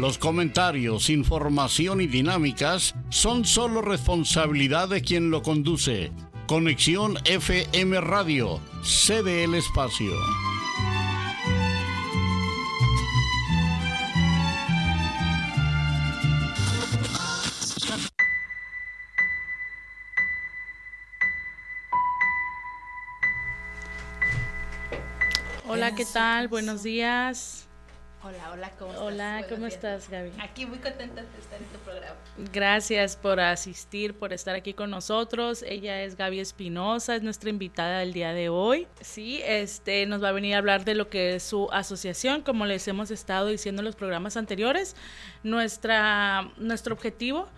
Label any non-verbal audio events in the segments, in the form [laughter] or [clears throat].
Los comentarios, información y dinámicas son solo responsabilidad de quien lo conduce. Conexión FM Radio, cede el espacio. Hola, ¿qué tal? Buenos días. Hola, hola, ¿cómo estás? Hola, ¿cómo estás, Gaby? Aquí muy contenta de estar en tu programa. Gracias por asistir, por estar aquí con nosotros. Ella es Gaby Espinosa, es nuestra invitada del día de hoy. Sí, este nos va a venir a hablar de lo que es su asociación, como les hemos estado diciendo en los programas anteriores. Nuestra nuestro objetivo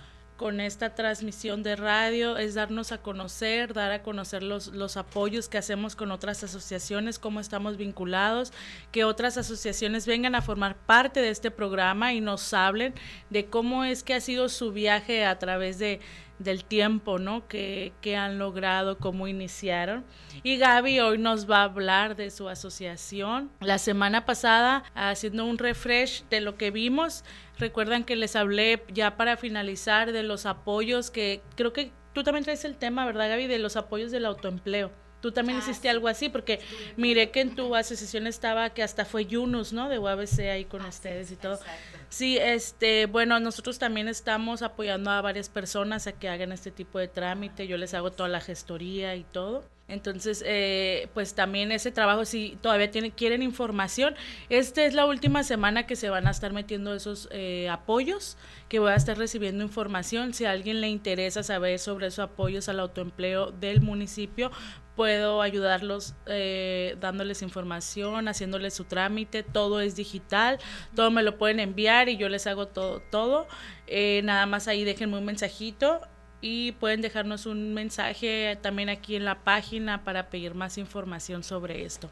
con esta transmisión de radio es darnos a conocer, dar a conocer los, los apoyos que hacemos con otras asociaciones, cómo estamos vinculados, que otras asociaciones vengan a formar parte de este programa y nos hablen de cómo es que ha sido su viaje a través de, del tiempo, ¿no? Que, que, han logrado, cómo iniciaron. Y Gaby hoy nos va a hablar de su asociación. La semana pasada, haciendo un refresh de lo que vimos, recuerdan que les hablé ya para finalizar de los apoyos que creo que tú también traes el tema, ¿verdad, Gaby? De los apoyos del autoempleo. Tú también ah, hiciste algo así, porque miré que en tu asociación estaba, que hasta fue Yunus, ¿no? De UABC ahí con ah, ustedes y todo. Exacto. Sí, este, bueno, nosotros también estamos apoyando a varias personas a que hagan este tipo de trámite. Yo les hago toda la gestoría y todo. Entonces, eh, pues también ese trabajo, si todavía tiene, quieren información, esta es la última semana que se van a estar metiendo esos eh, apoyos, que voy a estar recibiendo información. Si a alguien le interesa saber sobre esos apoyos al autoempleo del municipio, puedo ayudarlos eh, dándoles información, haciéndoles su trámite, todo es digital, todo me lo pueden enviar y yo les hago todo, todo. Eh, nada más ahí déjenme un mensajito y pueden dejarnos un mensaje también aquí en la página para pedir más información sobre esto.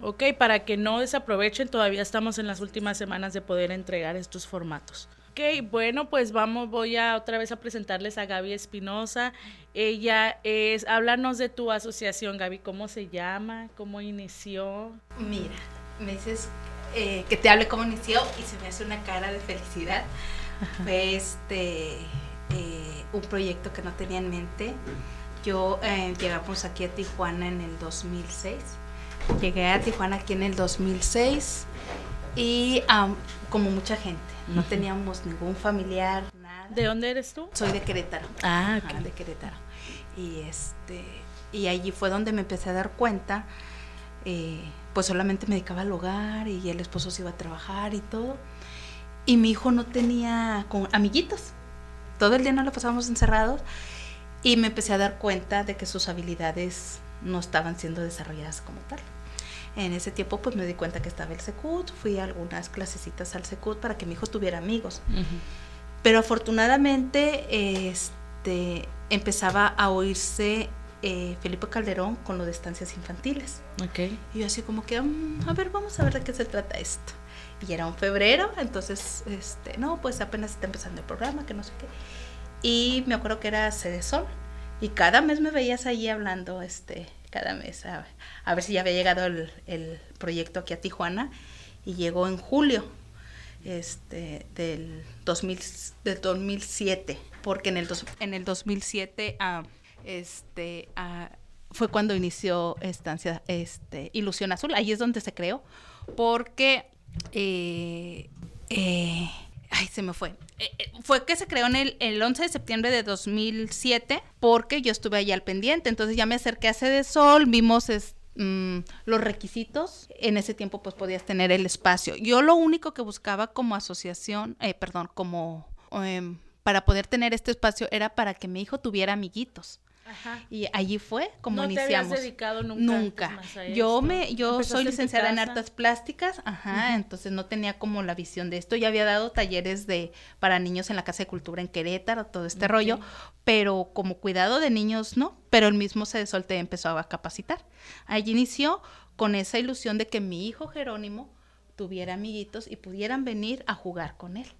Ok, para que no desaprovechen, todavía estamos en las últimas semanas de poder entregar estos formatos. Ok, bueno, pues vamos, voy a otra vez a presentarles a Gaby Espinosa. Ella es, háblanos de tu asociación, Gaby, ¿cómo se llama? ¿Cómo inició? Mira, me dices eh, que te hable cómo inició y se me hace una cara de felicidad. Fue este eh, un proyecto que no tenía en mente. Yo eh, llegamos aquí a Tijuana en el 2006. Llegué a Tijuana aquí en el 2006 y um, como mucha gente no teníamos ningún familiar, nada. ¿De dónde eres tú? Soy de Querétaro. Ah, okay. De Querétaro. Y este y allí fue donde me empecé a dar cuenta, eh, pues solamente me dedicaba al hogar y el esposo se iba a trabajar y todo. Y mi hijo no tenía con amiguitos. Todo el día nos lo pasábamos encerrados y me empecé a dar cuenta de que sus habilidades no estaban siendo desarrolladas como tal. En ese tiempo pues me di cuenta que estaba el Secut, fui a algunas clasecitas al Secut para que mi hijo tuviera amigos. Uh -huh. Pero afortunadamente este, empezaba a oírse eh, Felipe Calderón con lo de estancias infantiles. Okay. Y yo así como que, um, a ver, vamos a ver de qué se trata esto. Y era un febrero, entonces, este, no, pues apenas está empezando el programa, que no sé qué. Y me acuerdo que era Cedesol. Y cada mes me veías ahí hablando, este, cada mes, a, ver si ya había llegado el, proyecto aquí a Tijuana y llegó en julio este, del, 2000, del 2007, porque en el, dos, en el 2007 uh, este, uh, fue cuando inició estancia este, Ilusión Azul, ahí es donde se creó, porque... Eh, eh, ay, se me fue. Eh, eh, fue que se creó en el, el, 11 de septiembre de 2007 porque yo estuve allí al pendiente. Entonces ya me acerqué a Sede Sol, vimos mmm, los requisitos. En ese tiempo pues podías tener el espacio. Yo lo único que buscaba como asociación, eh, perdón, como para poder tener este espacio era para que mi hijo tuviera amiguitos. Y allí fue como no iniciamos. Te habías dedicado nunca. Nunca. yo me, yo soy licenciada en, artes plásticas, ajá, entonces no tenía como la visión de esto. Ya había dado talleres de para niños en la Casa de Cultura en Querétaro, todo este rollo, pero como cuidado de niños no, pero el mismo se solté empezó a capacitar. Allí inició con esa ilusión de que mi hijo Jerónimo tuviera amiguitos y pudieran venir a jugar con él.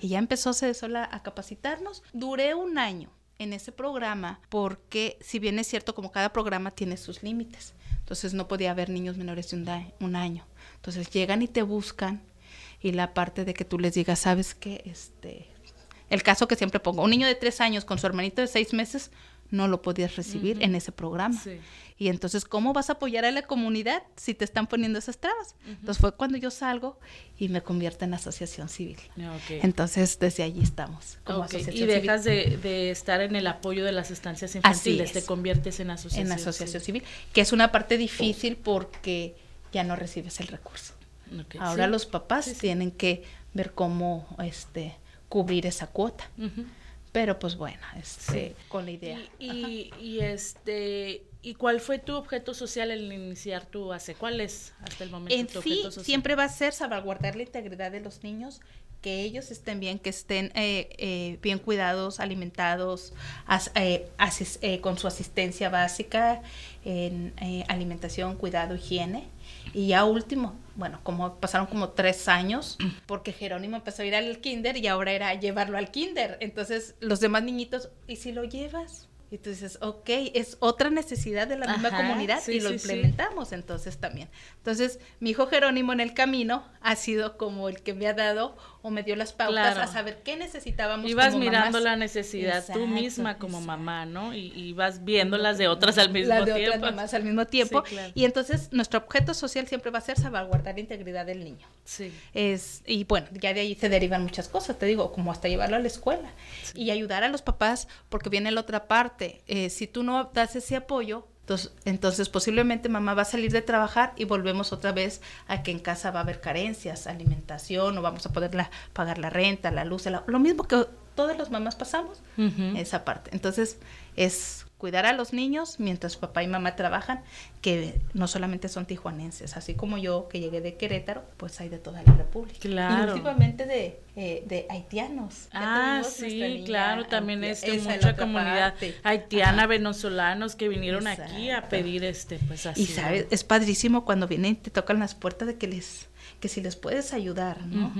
Y ya empezó sola a capacitarnos. Duré un año en ese programa porque si bien es cierto como cada programa tiene sus límites, entonces no podía haber niños menores de un, año. Entonces llegan y te buscan y la parte de que tú les digas, sabes que este, el caso que siempre pongo, un niño de tres años con su hermanito de seis meses no lo podías recibir en ese programa. Y entonces, ¿cómo vas a apoyar a la comunidad si te están poniendo esas trabas? Entonces fue cuando yo salgo y me convierto en asociación civil. Entonces, desde allí estamos como asociación Y dejas De, estar en el apoyo de las estancias infantiles, te conviertes en asociación. En asociación civil. que es una parte difícil porque ya no recibes el recurso. Ahora los papás tienen que ver cómo este cubrir esa cuota. Pero pues bueno, este, con la idea. Y, y, este, ¿y cuál fue tu objeto social al iniciar tu ACE? ¿Cuál es hasta el momento en tu sí, objeto social? Siempre va a ser salvaguardar la integridad de los niños, que ellos estén bien, que estén eh, eh, bien cuidados, alimentados, eh, con su asistencia básica en alimentación, cuidado, higiene y ya último, bueno, como pasaron como tres años, [clears throat] porque Jerónimo empezó a ir al kinder y ahora era llevarlo al kinder. Entonces los demás niñitos, ¿y si lo llevas? Y tú dices, ok, es otra necesidad de la misma comunidad y lo implementamos entonces también. Entonces, mi hijo Jerónimo en el camino ha sido como el que me ha dado o me dio las pautas a saber qué necesitábamos. Y vas mirando la necesidad tú misma como mamá, ¿no? Y, vas viendo las de otras al mismo tiempo. Las de otras mamás al mismo tiempo. Y entonces, nuestro objeto social siempre va a ser salvaguardar la integridad del niño. Sí. Es, y bueno, ya de ahí se derivan muchas cosas, te digo, como hasta llevarlo a la escuela. Y ayudar a los papás, porque viene la otra parte eh, si tú no das ese apoyo, entonces, entonces, posiblemente mamá va a salir de trabajar y volvemos otra vez a que en casa va a haber carencias, alimentación, no vamos a poder pagar la renta, la luz, lo mismo que todas las mamás pasamos, esa parte. Entonces, es cuidar a los niños mientras papá y mamá trabajan, que no solamente son tijuanenses, así como yo que llegué de Querétaro, pues hay de toda la República. Claro. Y últimamente de, eh, de haitianos. Ah, sí, claro, también es mucha comunidad haitiana, venezolanos que vinieron aquí a pedir este, pues así. Y sabes, es padrísimo cuando vienen y te tocan las puertas de que les, que si les puedes ayudar, ¿no?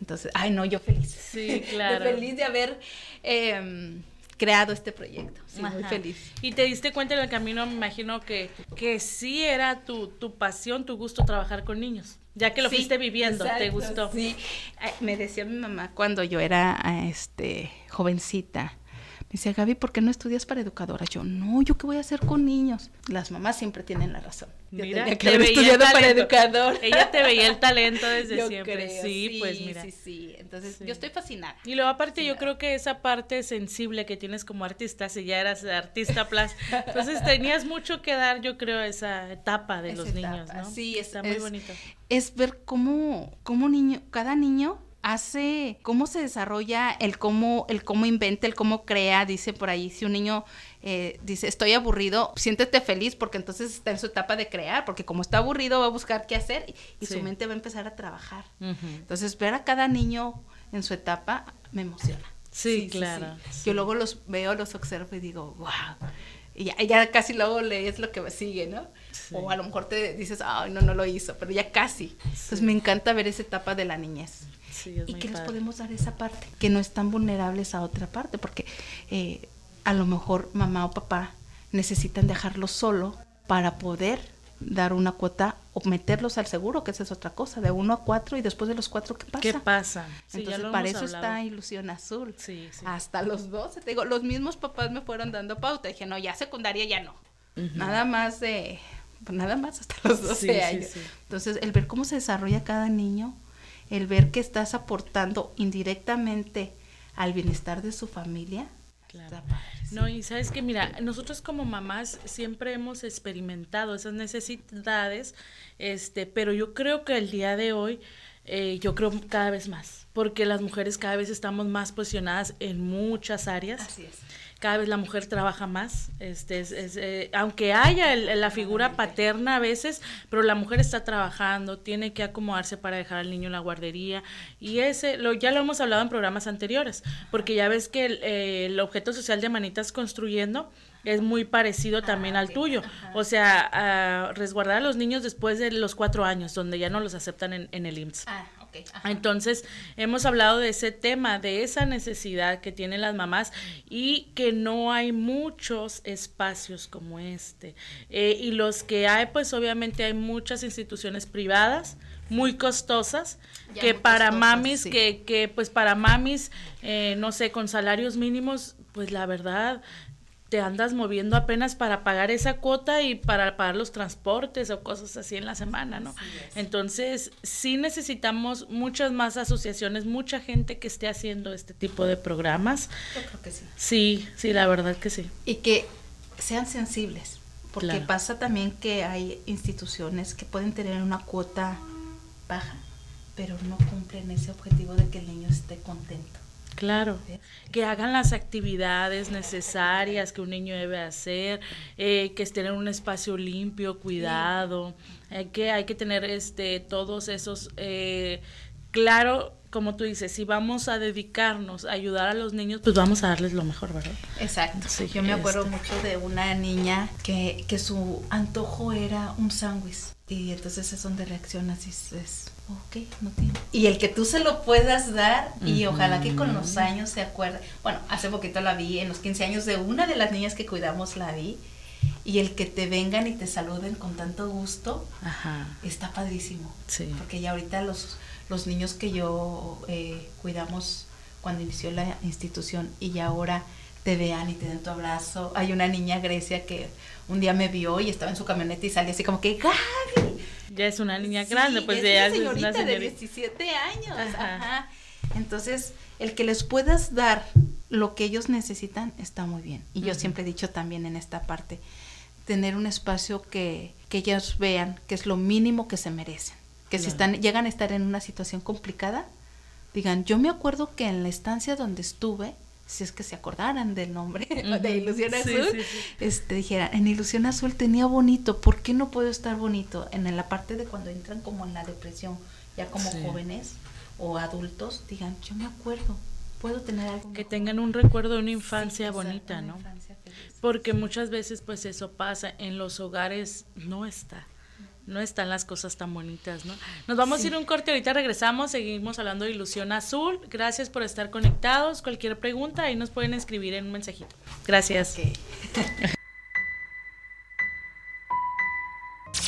Entonces, ay no, yo feliz. Sí, [laughs] claro. feliz de haber... Eh, creado este proyecto. Sí, muy feliz. Y te diste cuenta en el camino, me imagino que, que sí era tu, tu pasión, tu gusto trabajar con niños. Ya que lo fuiste viviendo, te gustó. Sí, me decía mi mamá cuando yo era este jovencita, dice, Gaby, ¿por qué no estudias para educadora? Yo, no, ¿yo qué voy a hacer con niños? Las mamás siempre tienen la razón. mira, que te veía para educador. Ella te veía el talento desde [laughs] siempre. sí, pues mira. Sí, sí, entonces yo estoy fascinada. Y luego aparte yo creo que esa parte sensible que tienes como artista, si ya eras artista plus, entonces tenías mucho que dar, yo creo, esa etapa de los niños, ¿no? Sí, está muy bonito. Es ver cómo, cómo niño, cada niño hace, cómo se desarrolla, el cómo, el cómo inventa, el cómo crea, dice por ahí, si un niño eh, dice, estoy aburrido, siéntete feliz porque entonces está en su etapa de crear, porque como está aburrido va a buscar qué hacer y, su mente va a empezar a trabajar. Entonces, ver a cada niño en su etapa me emociona. Sí, claro. Yo luego los veo, los observo y digo, wow. Y ya, casi luego lees lo que sigue, ¿no? O a lo mejor te dices, ay, no, no lo hizo, pero ya casi. Entonces me encanta ver esa etapa de la niñez y que les podemos dar esa parte, que no están vulnerables a otra parte, porque eh, a lo mejor mamá o papá necesitan dejarlos solo para poder dar una cuota o meterlos al seguro, que esa es otra cosa, de uno a cuatro y después de los cuatro, ¿qué pasa? ¿Qué pasa? Entonces, para eso está Ilusión Azul. Hasta los dos, te digo, los mismos papás me fueron dando pauta. Dije, no, ya secundaria ya no. Nada más de, nada más hasta los 12 años. Entonces, el ver cómo se desarrolla cada niño, el ver que estás aportando indirectamente al bienestar de su familia. Claro. No, y sabes que mira, nosotros como mamás siempre hemos experimentado esas necesidades, este, pero yo creo que el día de hoy, eh, yo creo cada vez más porque las mujeres cada vez estamos más posicionadas en muchas áreas. Así es. Cada vez la mujer trabaja más, este, es, es, eh, aunque haya el- la figura paterna a veces, pero la mujer está trabajando, tiene que acomodarse para dejar al niño en la guardería y ese, lo, ya lo hemos hablado en programas anteriores, porque ya ves que el, eh, el objeto social de Manitas Construyendo es muy parecido también al ok, tuyo, ajá. o sea, a resguardar a los niños después de los cuatro años, donde ya no los aceptan en, en el IMSS. Ah, ok. ajá. Entonces, hemos hablado de ese tema, de esa necesidad que tienen las mamás y que no hay muchos espacios como este. Eh, y los que hay, pues obviamente hay muchas instituciones privadas muy costosas Ya que muy para costosas, mamis, sí. que, que pues para mamis, eh, no sé, con salarios mínimos, pues la verdad te andas moviendo apenas para pagar esa cuota y para pagar los transportes o cosas así en la semana, ¿no? Entonces, sí necesitamos muchas más asociaciones, mucha gente que esté haciendo este tipo de programas. Yo creo que sí. Sí, sí, la verdad que sí. Y que sean sensibles, porque Claro. pasa también que hay instituciones que pueden tener una cuota baja, pero no cumplen ese objetivo de que el niño esté contento. Claro, que hagan las actividades necesarias que un niño debe hacer, eh, que estén en un espacio limpio, cuidado, hay que hay que tener este todos esos eh, claro, como tú dices, si vamos a dedicarnos a ayudar a los niños, pues vamos a darles lo mejor, ¿verdad? Exacto. Sí, Yo me acuerdo este. mucho de una niña que, que su antojo era un sándwich. Y entonces es donde reaccionas y dices, ok, no tiene. Y el que tú se lo puedas dar y ojalá que con los años se acuerde. Bueno, hace poquito la vi, en los 15 años de una de las niñas que cuidamos la vi. Y el que te vengan y te saluden con tanto gusto, Ajá. está padrísimo. Sí. Porque ya ahorita los, los niños que yo eh, cuidamos cuando inició la institución y ya ahora te vean y te den tu abrazo. Hay una niña, Grecia, que un día me vio y estaba en su camioneta y salía así como que, Gaby. Ya es una niña Sí, grande, pues es ya una es señorita una de señorita. 17 años. Ajá. Ajá. Entonces, el que les puedas dar lo que ellos necesitan está muy bien. Y yo siempre he dicho también en esta parte, tener un espacio que, que ellos vean que es lo mínimo que se merecen. Que si están, llegan a estar en una situación complicada, digan, yo me acuerdo que en la estancia donde estuve, si es que se acordaran del nombre [laughs] de. Ilusión Azul, sí, sí. este dijeran, en Ilusión Azul tenía bonito, ¿por qué no puedo estar bonito? En la parte de cuando entran como en la depresión, ya como jóvenes o adultos, digan, yo me acuerdo, puedo tener algo Que mejor". tengan un recuerdo de una infancia bonita, una ¿no? infancia. Porque muchas veces pues eso pasa, en los hogares no está, no están las cosas tan bonitas, ¿no? Nos vamos a ir a un corte, ahorita regresamos, seguimos hablando de Ilusión Azul, gracias por estar conectados, cualquier pregunta ahí nos pueden escribir en un mensajito. Gracias. [laughs]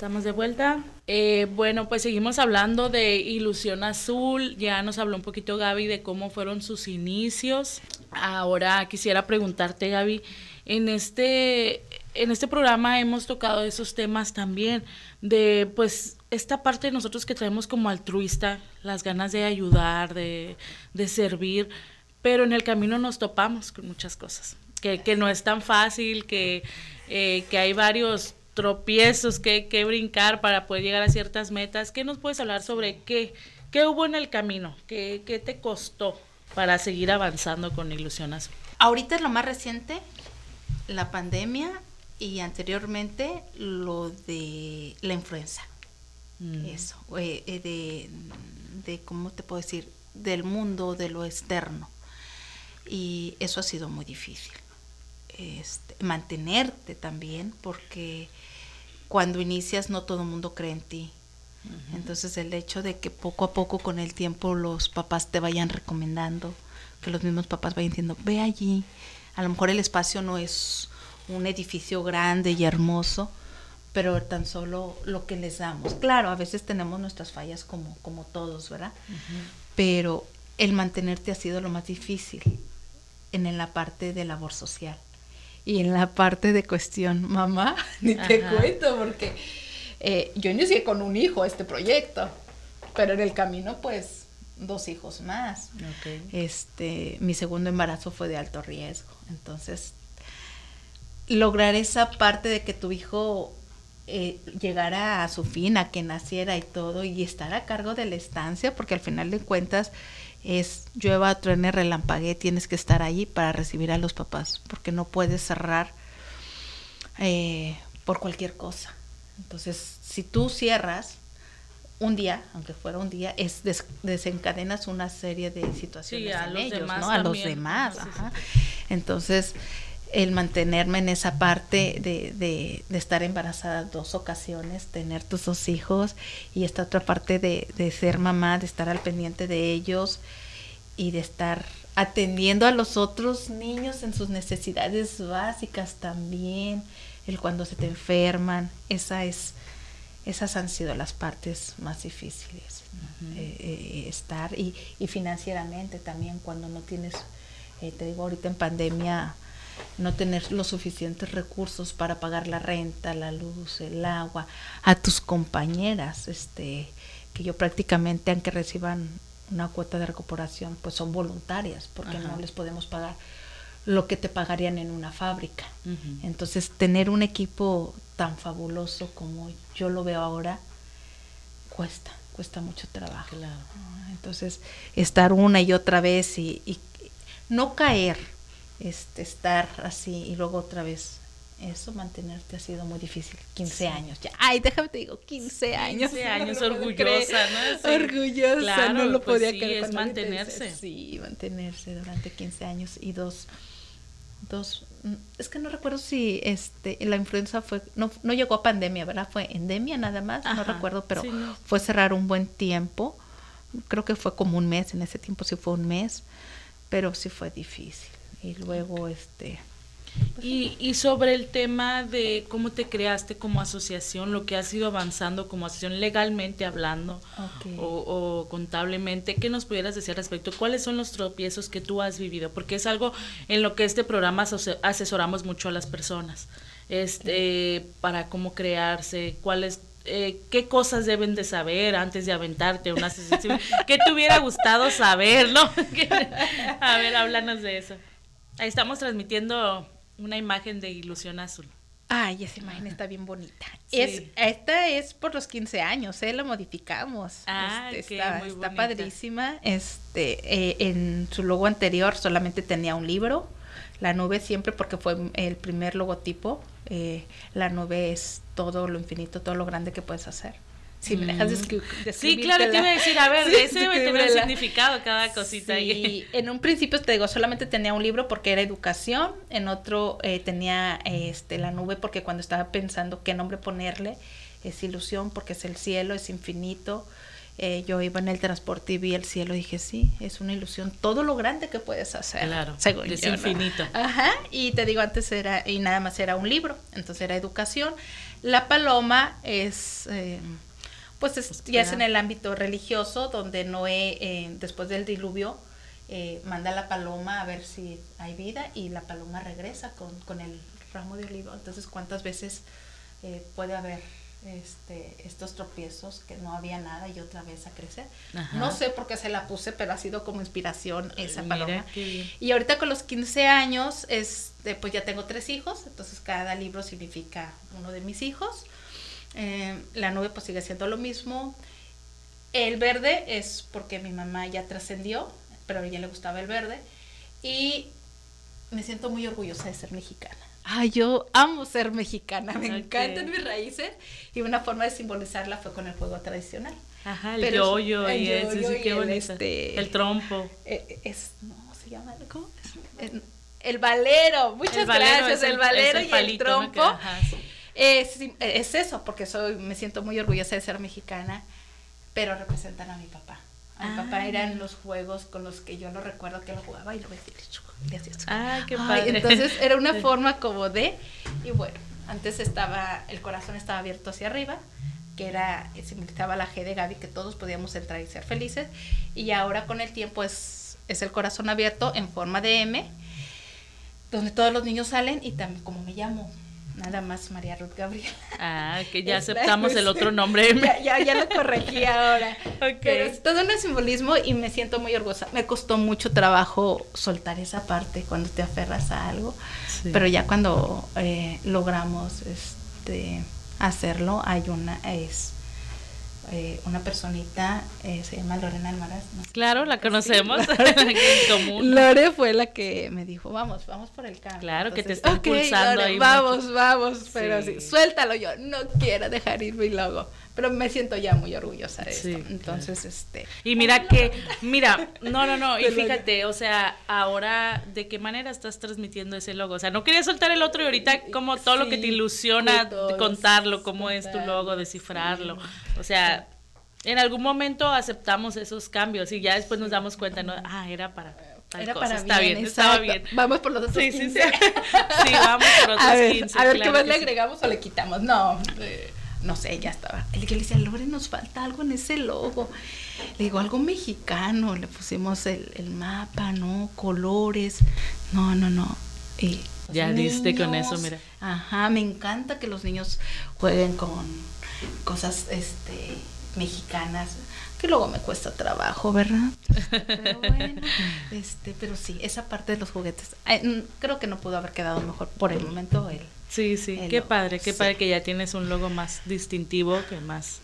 Estamos de vuelta. Eh, bueno, pues seguimos hablando de Ilusión Azul. Ya nos habló un poquito Gaby de cómo fueron sus inicios. Ahora quisiera preguntarte, Gaby, en este, en este programa hemos tocado esos temas también, de pues esta parte de nosotros que traemos como altruista, las ganas de ayudar, de, de servir, pero en el camino nos topamos con muchas cosas, que, no es tan fácil, que, eh, que hay varios tropiezos que, que brincar para poder llegar a ciertas metas. ¿Qué nos puedes hablar sobre qué, qué hubo en el camino? ¿Qué, qué te costó para seguir avanzando con Ilusión Azul? Ahorita es lo más reciente, la pandemia y anteriormente lo de la influenza. Mm. Eso, eh, eh, de, de, ¿cómo te puedo decir? Del mundo, de lo externo. Y eso ha sido muy difícil. Este, mantenerte también, porque cuando inicias no todo el mundo cree en ti. Entonces el hecho de que poco a poco con el tiempo los papás te vayan recomendando, que los mismos papás vayan diciendo, ve allí, a lo mejor el espacio no es un edificio grande y hermoso, pero tan solo lo que les damos. Claro, a veces tenemos nuestras fallas como, como todos, ¿verdad? Pero el mantenerte ha sido lo más difícil. en la parte de labor social. Y en la parte de cuestión, mamá, [laughs] ni te cuento, porque eh, yo inicié con un hijo este proyecto, pero en el camino, pues, dos hijos más. Este, mi segundo embarazo fue de alto riesgo. Entonces, lograr esa parte de que tu hijo eh, llegara a su fin, a que naciera y todo, y estar a cargo de la estancia, porque al final de cuentas es llueva, truene, relampague, tienes que estar allí para recibir a los papás, porque no puedes cerrar eh, por cualquier cosa. Entonces, si tú cierras un día, aunque fuera un día, es desencadenas una serie de situaciones en ellos, ¿no? A los demás. Entonces, el mantenerme en esa parte de, de, de, estar embarazada dos ocasiones, tener tus dos hijos y esta otra parte de, de, ser mamá, de estar al pendiente de ellos y de estar atendiendo a los otros niños en sus necesidades básicas también, el cuando se te enferman, esa es, esas han sido las partes más difíciles, eh, eh, estar y, y, financieramente también cuando no tienes, eh, te digo ahorita en pandemia, no tener los suficientes recursos para pagar la renta, la luz, el agua, a tus compañeras, este, que yo prácticamente, aunque reciban una cuota de recuperación, pues son voluntarias, porque no les podemos pagar lo que te pagarían en una fábrica. Entonces, tener un equipo tan fabuloso como yo lo veo ahora, cuesta, cuesta mucho trabajo. Entonces, estar una y otra vez y, y no caer, este, estar así y luego otra vez. Eso, mantenerte ha sido muy difícil. 15 años ya. Ay, déjame te digo, 15 años. 15 años, orgullosa, ¿no? Orgullosa, no lo pues podía sí, es mantenerse. Sí, mantenerse durante 15 años y dos, dos, mm, es que no recuerdo si este la influenza fue, no, no llegó a pandemia, ¿verdad? Fue endemia nada más, no recuerdo, pero fue cerrar un buen tiempo. Creo que fue como un mes, en ese tiempo sí fue un mes, pero sí fue difícil y luego este pues y, y, sobre el tema de cómo te creaste como asociación, lo que has ido avanzando como asociación legalmente hablando o, o, contablemente, ¿qué nos pudieras decir al respecto? ¿Cuáles son los tropiezos que tú has vivido? Porque es algo en lo que este programa asesoramos mucho a las personas, este, para cómo crearse, cuáles eh, qué cosas deben de saber antes de aventarte una asociación, [laughs] qué te hubiera gustado saber, ¿no? [laughs] a ver, háblanos de eso. Ahí estamos transmitiendo una imagen de ilusión azul. Ay, esa imagen está bien bonita. Es, esta es por los 15 años, ¿eh? La modificamos. Ah, este, está, está padrísima. Este, eh, en su logo anterior solamente tenía un libro. La nube siempre, porque fue el primer logotipo. Eh, la nube es todo lo infinito, todo lo grande que puedes hacer. Si me dejas describir. Sí, claro, te iba a decir, a ver, sí, ese debe tener un significado cada cosita sí, ahí. en un principio te digo, solamente tenía un libro porque era educación, en otro eh, tenía este la nube porque cuando estaba pensando qué nombre ponerle, es ilusión porque es el cielo, es infinito. Eh, yo iba en el transporte y vi el cielo y dije, sí, es una ilusión, todo lo grande que puedes hacer. Claro, según es yo, infinito. ¿no? Ajá, y te digo, antes era, y nada más era un libro, entonces era educación. La paloma es... Eh, pues, es, pues ya es en el ámbito religioso, donde Noé, eh, después del diluvio, eh, manda a la paloma a ver si hay vida y la paloma regresa con, con el ramo de olivo. Entonces, ¿cuántas veces eh, puede haber este, estos tropiezos que no había nada y otra vez a crecer? Ajá. No sé por qué se la puse, pero ha sido como inspiración esa paloma. Y ahorita con los 15 años, este, pues ya tengo tres hijos, entonces cada libro significa uno de mis hijos. Eh, la nube pues sigue siendo lo mismo. El verde es porque mi mamá ya trascendió, pero a ella le gustaba el verde. Y me siento muy orgullosa de ser mexicana. Ay, yo amo ser mexicana, me encantan mis raíces. Y una forma de simbolizarla fue con el juego tradicional. Ajá, el Pero yoyo el y eso, yoyo sí, y qué el, este, el trompo. Eh, es, no, se llama, ¿cómo? El, el valero, muchas gracias, el, valero y el trompo. Que- ajá, sí. Es, es eso, porque soy, me siento muy orgullosa de ser mexicana, pero representan a mi papá. A mi Ah. papá eran los juegos con los que yo lo recuerdo que lo jugaba y lo veía y hacía así. Ah, qué Ay, padre. entonces era una [laughs] forma como de, y bueno, antes estaba, el corazón estaba abierto hacia arriba, que era, eh, simbolizaba la G de Gaby, que todos podíamos entrar y ser felices, y ahora con el tiempo es, es el corazón abierto en forma de M, donde todos los niños salen y también como me llamo, nada más María Ruth Gabriel. Ah, que ya aceptamos el otro nombre. [laughs] ya, ya, lo corregí ahora. Pero es todo un simbolismo y me siento muy orgullosa. Me costó mucho trabajo soltar esa parte cuando te aferras a algo, pero ya cuando eh, logramos este hacerlo, hay una es eh, una personita, eh, se llama Lorena Almaraz. Claro, la conocemos [laughs] Lore fue la que me dijo, vamos, vamos por el cambio. Claro, que te está impulsando ahí. Vamos, vamos, pero sí. suéltalo yo, no quiero dejar ir mi logo pero me siento ya muy orgullosa de esto. Entonces, este. Y mira que, mira, no, no, no, [laughs] y fíjate, o sea, ahora, ¿de qué manera estás transmitiendo ese logo? O sea, no quería soltar el otro y ahorita como todo lo que te ilusiona contarlo, cómo es tu logo, descifrarlo. O sea, en algún momento aceptamos esos cambios y ya después nos damos cuenta, ¿no? Ah, era para era para está bien, estaba bien. Vamos por los otros sí, 15. Sí, sí. [laughs] sí, vamos por otros a ver, 15. A ver, ¿qué más le agregamos o le quitamos? No. Eh, no sé, ya estaba. El que le decía, Lore, nos falta algo en ese logo. Le digo, algo mexicano, le pusimos el, mapa, ¿no? Colores. No, no, no. ya diste con eso, mira. Ajá, me encanta que los niños jueguen con cosas este mexicanas que luego me cuesta trabajo, ¿verdad? Pero bueno, [laughs] este, pero sí, esa parte de los juguetes, creo que no pudo haber quedado mejor por el momento el Sí, sí, qué padre, qué padre que ya tienes un logo más distintivo que más...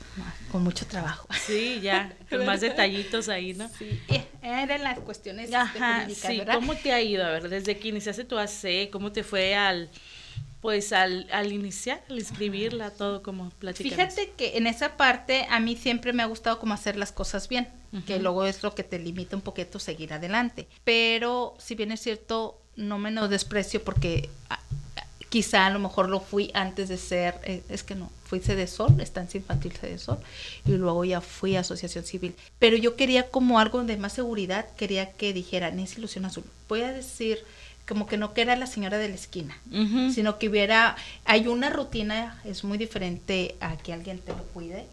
Con mucho trabajo. Sí, ya, [laughs] con más detallitos ahí, ¿no? Sí, eran las cuestiones Ajá, sí, ¿cómo te ha ido? A ver, desde que iniciaste tu AC, ¿cómo te fue al pues al, al iniciar, al escribirla, todo como platicamos. Fíjate que en esa parte a mí siempre me ha gustado como hacer las cosas bien, que luego es lo que te limita un poquito seguir adelante. Pero si bien es cierto, no menos desprecio porque quizá a lo mejor lo fui antes de ser, eh, es que no, fui sede Sol, estancia infantil sede Sol, y luego ya fui a asociación civil. Pero yo quería como algo de más seguridad, quería que dijera, Nancy Ilusión Azul. Voy a decir como que no que era la señora de la esquina, sino que hubiera, hay una rutina, es muy diferente a que alguien te lo cuide,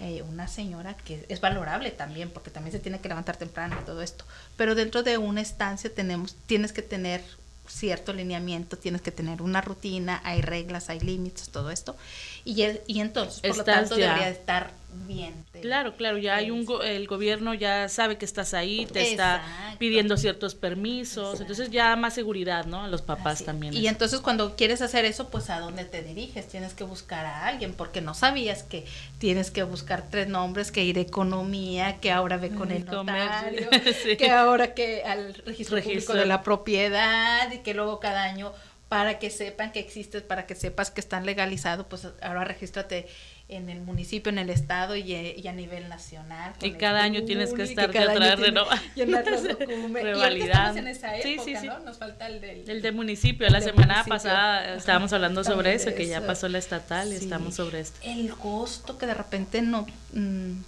eh, una señora que es valorable también, porque también se tiene que levantar temprano y todo esto, pero dentro de una estancia tenemos, tienes que tener cierto lineamiento, tienes que tener una rutina, hay reglas, hay límites, todo esto. Y, y entonces, por lo tanto, debería estar bien. claro, claro, ya hay un el gobierno ya sabe que estás ahí, te está pidiendo ciertos permisos, entonces ya más seguridad, ¿no? A los papás también. Y entonces cuando quieres hacer eso, pues a dónde te diriges, tienes que buscar a alguien, porque no sabías que tienes que buscar tres nombres, que ir a economía, que ahora ve con el notario, [laughs] que ahora que al registro, registro público de la propiedad y que luego cada año para que sepan que existes, para que sepas que están legalizados, pues ahora regístrate en el municipio, en el estado y, eh, a nivel nacional. Y cada año tienes que estar atrás renovar. [laughs] Llenar los Revalidando. en esa época, sí, sí, sí. ¿no? Nos falta el del... El de municipio. La semana pasada estábamos hablando sobre eso, que ya pasó la estatal y estamos sobre esto. El costo que de repente no... Mm,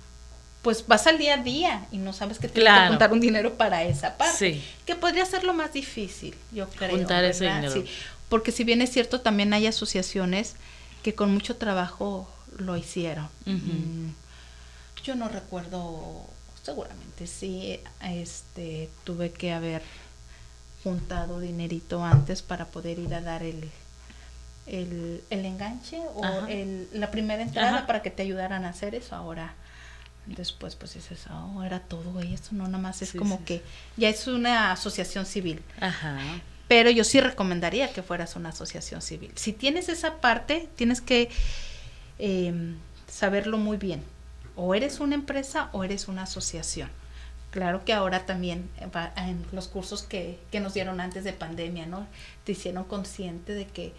pues vas al día a día y no sabes que tienes que juntar un dinero para esa parte. Que podría ser lo más difícil, yo creo. Juntar ese dinero porque si bien es cierto, también hay asociaciones que con mucho trabajo lo hicieron. Mm, yo no recuerdo, seguramente sí, este, tuve que haber juntado dinerito antes para poder ir a dar el, el, enganche o la primera entrada para que te ayudaran a hacer eso. Ahora, después, pues dices, oh, era todo eso, no nada más es como que ya es una asociación civil. Ajá. Pero yo sí recomendaría que fueras una asociación civil. Si tienes esa parte, tienes que em, saberlo muy bien. O eres una empresa o eres una asociación. Claro que ahora también en los cursos que, que nos dieron antes de pandemia, ¿no? Te hicieron consciente de que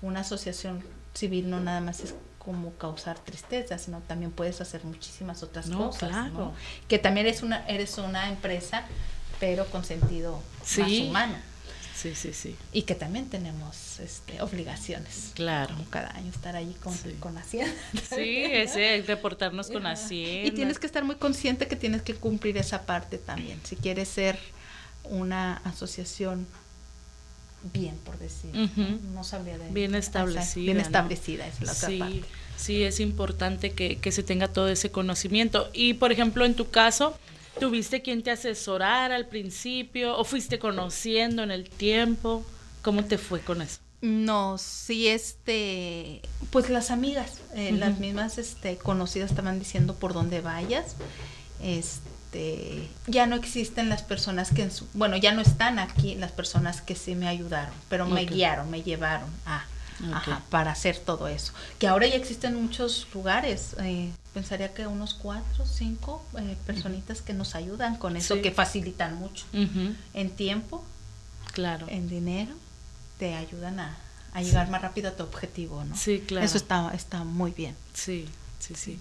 una asociación civil no nada más es como causar tristeza, sino también puedes hacer muchísimas otras cosas, ¿no? Que también eres una eres una empresa, pero con sentido más humano. Sí, sí, sí. Y que también tenemos este, obligaciones. Claro. Como cada año estar allí con, con Hacienda. Sí, ese, reportarnos con Hacienda. Y tienes que estar muy consciente que tienes que cumplir esa parte también. Si quieres ser una asociación bien, por decir. no, sabría de Bien establecida. Bien establecida es la otra sí, parte. Sí, es importante que, que se tenga todo ese conocimiento. Y, por ejemplo, en tu caso, ¿Tuviste quien te asesorara al principio o fuiste conociendo en el tiempo? ¿Cómo te fue con eso? No, sí, este, pues las amigas, eh, las mismas este, conocidas estaban diciendo por dónde vayas. Este, ya no existen las personas que, en su, bueno, ya no están aquí las personas que sí me ayudaron, pero me guiaron, me llevaron a, Ajá, para hacer todo eso. Que ahora ya existen muchos lugares, eh, pensaría que unos cuatro, cinco eh, personitas que nos ayudan con eso, Sí. que facilitan mucho en tiempo, Claro. en dinero, te ayudan a, a llegar más rápido a tu objetivo, ¿no? Sí, claro. Eso está, está muy bien. Sí, sí, sí.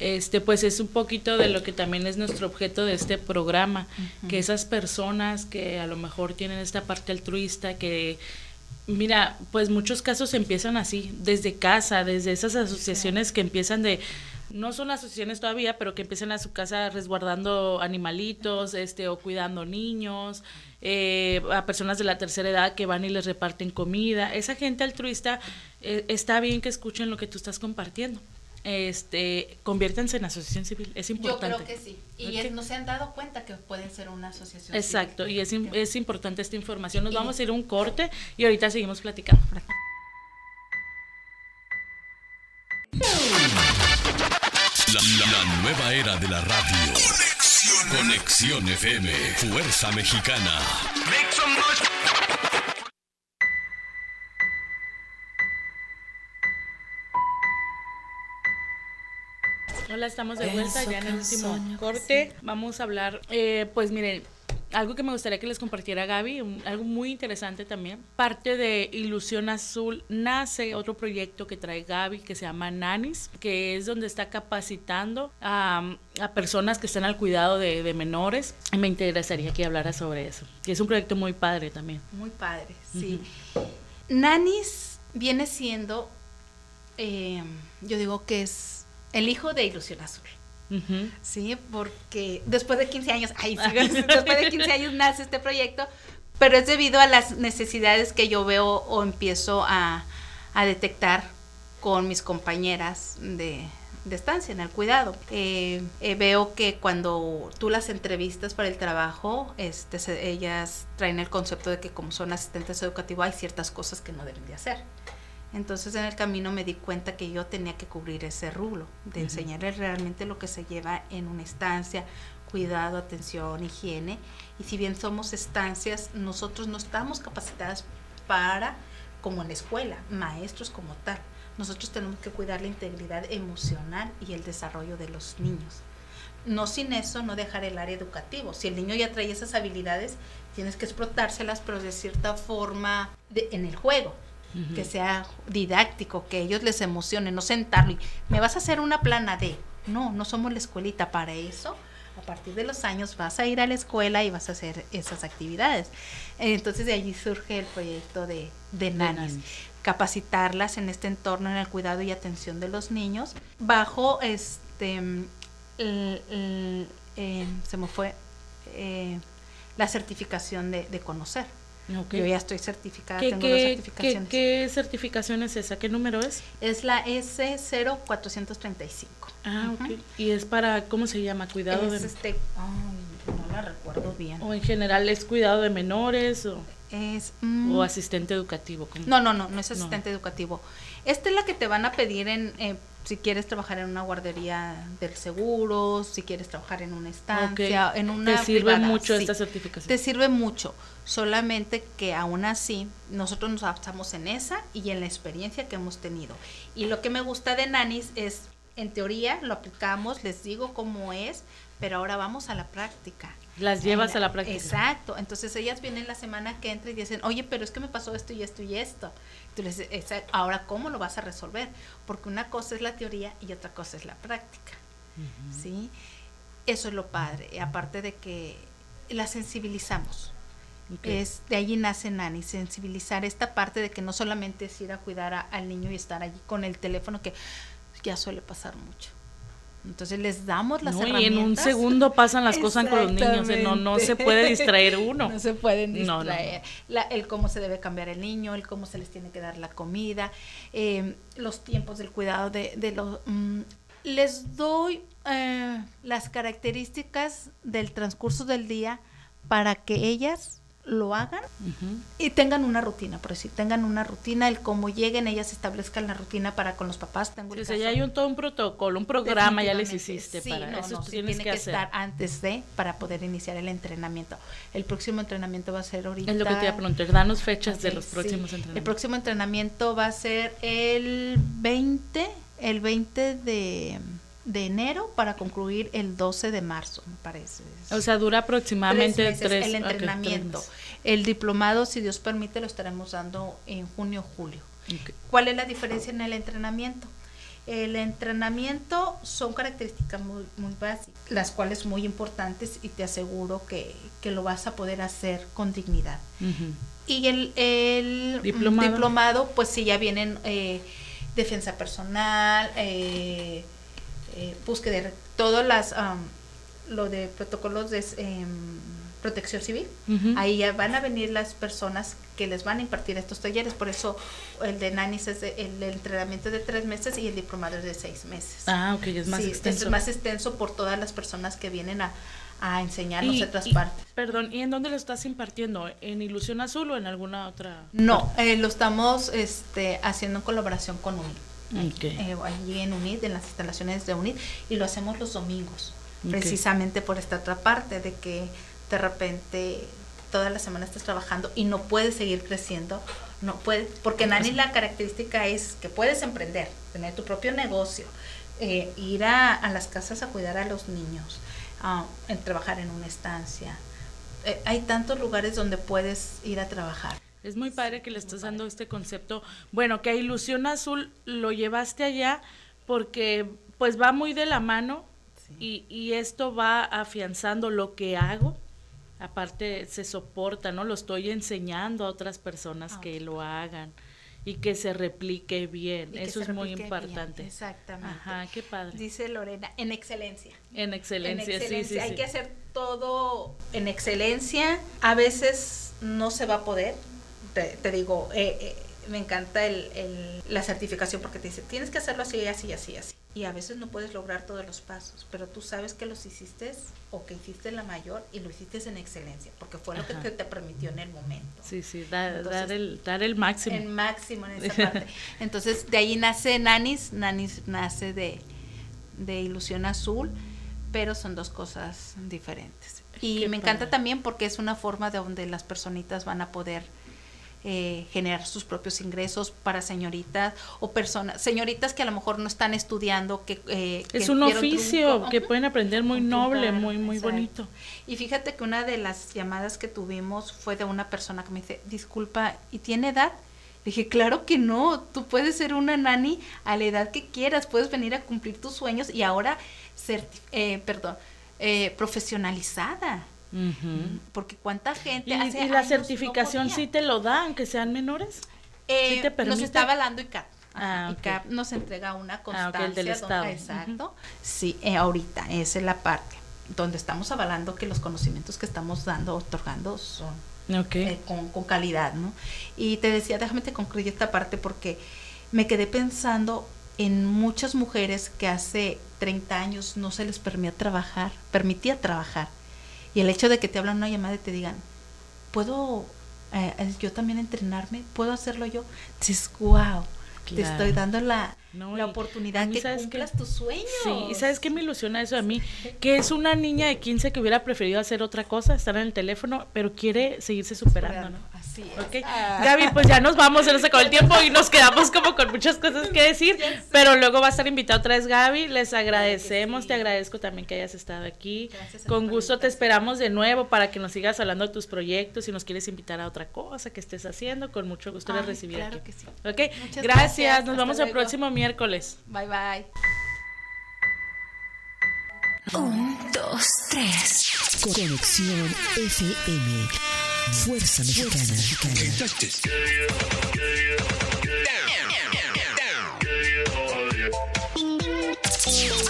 Este, pues es un poquito de lo que también es nuestro objeto de este programa, que esas personas que a lo mejor tienen esta parte altruista, que mira, pues muchos casos empiezan así, desde casa, desde esas asociaciones que empiezan de no son asociaciones todavía, pero que empiezan a su casa resguardando animalitos, este, o cuidando niños, eh, a personas de la tercera edad que van y les reparten comida. Esa gente altruista, eh, está bien que escuchen lo que tú estás compartiendo. Este, conviértanse en asociación civil, es importante. sí. Y es- no se han dado cuenta que pueden ser una asociación. Exacto, y es, es importante esta información. Nos vamos a ir a un corte y ahorita seguimos platicando. La, la- la nueva era de la radio. Conexión FM. Fuerza Mexicana. Hola, estamos de vuelta ya en el último corte. Vamos a hablar, eh, pues miren, algo que me gustaría que les compartiera Gaby, un- algo muy interesante también. Parte de Ilusión Azul nace otro proyecto que trae Gaby que se llama Nanis, que es donde está capacitando a, a personas que están al cuidado de, de menores. Me interesaría que hablara sobre eso. Que es un proyecto muy padre también. Muy padre, sí. Nanis viene siendo, eh, yo digo que es el hijo de Ilusión Azul. Sí, porque después de 15 años, ay, sí, [laughs] [laughs] después de 15 años nace este proyecto, pero es debido a las necesidades que yo veo o empiezo a, a detectar con mis compañeras de, de estancia en el cuidado. Eh, eh, veo que cuando tú las entrevistas para el trabajo, este, se- ellas traen el concepto de que como son asistentes educativos hay ciertas cosas que no deben de hacer. Entonces en el camino me di cuenta que yo tenía que cubrir ese rublo, de enseñarles realmente lo que se lleva en una estancia, cuidado, atención, higiene. Y si bien somos estancias, nosotros no estamos capacitadas para, como en la escuela, maestros como tal. Nosotros tenemos que cuidar la integridad emocional y el desarrollo de los niños. No sin eso, no dejar el área educativo. Si el niño ya trae esas habilidades, tienes que explotárselas, pero de cierta forma de- en el juego que sea didáctico, que ellos les emocione, no sentarlo y me vas a hacer una plana de, no, no somos la escuelita para eso. A partir de los años vas a ir a la escuela y vas a hacer esas actividades. Entonces de allí surge el proyecto de, de nanis, nanis. capacitarlas en este entorno, en el cuidado y atención de los niños, bajo este, el- el- eh, se me fue eh, la certificación de, de conocer. Ok. Yo ya estoy certificada, ¿Qué, tengo dos qué, qué, certificaciones. qué certificación es esa? ¿Qué número es? Es la S0435. Ah, ok. Y es para, ¿cómo se llama? Cuidado es de... este, ay, no la recuerdo bien. O en general es cuidado de menores o, Es, mm, o asistente educativo. ¿cómo? no, no, no, no es No. asistente educativo. Esta es la que te van a pedir en, eh, si quieres trabajar en una guardería del seguro, si quieres trabajar en una estancia, en una Te sirve privada, mucho sí. esta certificación. Te sirve mucho, solamente que aún así nosotros nos basamos en esa y en la experiencia que hemos tenido. Y lo que me gusta de Nanis es, en teoría lo aplicamos, les digo cómo es, pero ahora vamos a la práctica. Las llevas a la práctica. Exacto, entonces ellas vienen la semana que entra y dicen, oye, pero es que me pasó esto y esto y esto. Tú les dices, "Exa- ahora, ¿cómo lo vas a resolver? Porque una cosa es la teoría y otra cosa es la práctica. ¿Sí? Eso es lo padre. Y aparte de que la sensibilizamos. Es, de allí nace Nani, sensibilizar esta parte de que no solamente es ir a cuidar a- al niño y estar allí con el teléfono, que ya suele pasar mucho. Entonces les damos las No, y herramientas. en un segundo pasan las cosas con los niños. eh, No, no se puede distraer [laughs] uno. No se pueden No, no, no. distraer. La- el cómo se debe cambiar el niño, el cómo se les tiene que dar la comida, eh, los tiempos del cuidado de, de los... mm, les doy eh, las características del transcurso del día para que ellas lo hagan y tengan una rutina, por decir, tengan una rutina, el cómo lleguen, ellas establezcan la rutina para con los papás. Tengo sí, ya hay un, todo un protocolo, un programa, ya les hiciste para eso. tienes tiene que, estar antes de para poder iniciar el entrenamiento. El próximo entrenamiento va a ser ahorita. Es lo que te iba a preguntar, danos fechas de los próximos entrenamientos. El próximo entrenamiento va a ser el 20, el 20 de de enero para concluir el 12 de marzo, me parece. O sea, dura aproximadamente tres, el entrenamiento. el diplomado, si Dios permite, lo estaremos dando en junio o julio. ¿Cuál es la diferencia en el entrenamiento? El entrenamiento son características muy, muy básicas, las cuales muy importantes y te aseguro que, lo vas a poder hacer con dignidad. Y el, el diplomado. pues sí, ya vienen eh, defensa personal, eh, eh, búsqueda, todas las, lo de protocolos de em, protección civil, ahí ya van a venir las personas que les van a impartir estos talleres, por eso el de NANIS es el, entrenamiento de tres meses y el diplomado es de seis meses. Ah, ok, es más extenso. Es más extenso por todas las personas que vienen a, a enseñarnos y, otras partes. Perdón, ¿y en dónde lo estás impartiendo? ¿En Ilusión Azul o en alguna otra? No, eh, lo estamos este, haciendo en colaboración con Eh, allí en UNID, en las instalaciones de UNID, y lo hacemos los domingos, precisamente por esta otra parte de que de repente toda la semana estás trabajando y no puedes seguir creciendo, no puedes, porque Nani la característica es que puedes emprender, tener tu propio negocio, eh, ir a, las casas a cuidar a los niños, en trabajar en una estancia. Eh, hay tantos lugares donde puedes ir a trabajar. Es muy padre que le estás dando este concepto. Bueno, que a Ilusión Azul lo llevaste allá porque pues va muy de la mano y, y, esto va afianzando lo que hago. Aparte se soporta, ¿no? Lo estoy enseñando a otras personas ah, que lo hagan y que se replique bien. Eso es muy importante. Exactamente. Ajá, qué padre. Dice Lorena, en excelencia. En excelencia, sí, sí. Hay que hacer todo en excelencia. A veces no se va a poder, te, digo, eh, eh, me encanta el, la certificación porque te dice, tienes que hacerlo así, así, así, así. Y a veces no puedes lograr todos los pasos, pero tú sabes que los hiciste o que hiciste la mayor y lo hiciste en excelencia, porque fue lo que te, permitió en el momento. Sí, sí, dar, el, dar el máximo. El máximo en esa [laughs] parte. Entonces, de ahí nace Nanis, Nanis nace de, de Ilusión Azul, pero son dos cosas diferentes. Y me encanta también porque es una forma de donde las personitas van a poder eh, generar sus propios ingresos para señoritas o personas, señoritas que a lo mejor no están estudiando, que... Eh, es un oficio que pueden aprender muy noble, muy, muy bonito. Y fíjate que una de las llamadas que tuvimos fue de una persona que me dice, disculpa, ¿y tiene edad? dije, claro que no, tú puedes ser una nani a la edad que quieras, puedes venir a cumplir tus sueños y ahora ser, eh, perdón, eh, profesionalizada. Porque cuánta gente... ¿Y, hace la certificación sí te lo da, aunque sean menores? Eh, ¿Sí nos está avalando ICAP. Ah, ICAP nos entrega una ah, constancia. del Estado. exacto. Sí, eh, ahorita, esa es la parte donde estamos avalando que los conocimientos que estamos dando, otorgando, son eh, con, con, calidad, ¿no? Y te decía, déjame te concluir esta parte porque me quedé pensando en muchas mujeres que hace 30 años no se les permitía trabajar, permitía trabajar y el hecho de que te hablan una llamada y te digan, ¿puedo eh, yo también entrenarme? ¿Puedo hacerlo yo? Dices, wow, te estoy dando la, la oportunidad que cumplas tus sueños. Sí, y ¿sabes qué me ilusiona eso a mí? Que es una niña de 15 que hubiera preferido hacer otra cosa, estar en el teléfono, pero quiere seguirse superando, ¿no? Así es. Ah. Gaby, pues ya nos vamos, se nos acabó el tiempo y nos quedamos como con muchas cosas que decir, pero luego va a estar invitado otra vez Gaby, les agradecemos, te agradezco también que hayas estado aquí. con gusto te esperamos de nuevo para que nos sigas hablando de tus proyectos, si nos quieres invitar a otra cosa que estés haciendo, con mucho gusto les recibir claro aquí. Que sí. Ok, gracias, nos vemos el próximo miércoles. Bye bye. Un, dos, tres. Conexión FM. Fuerza Mexicana.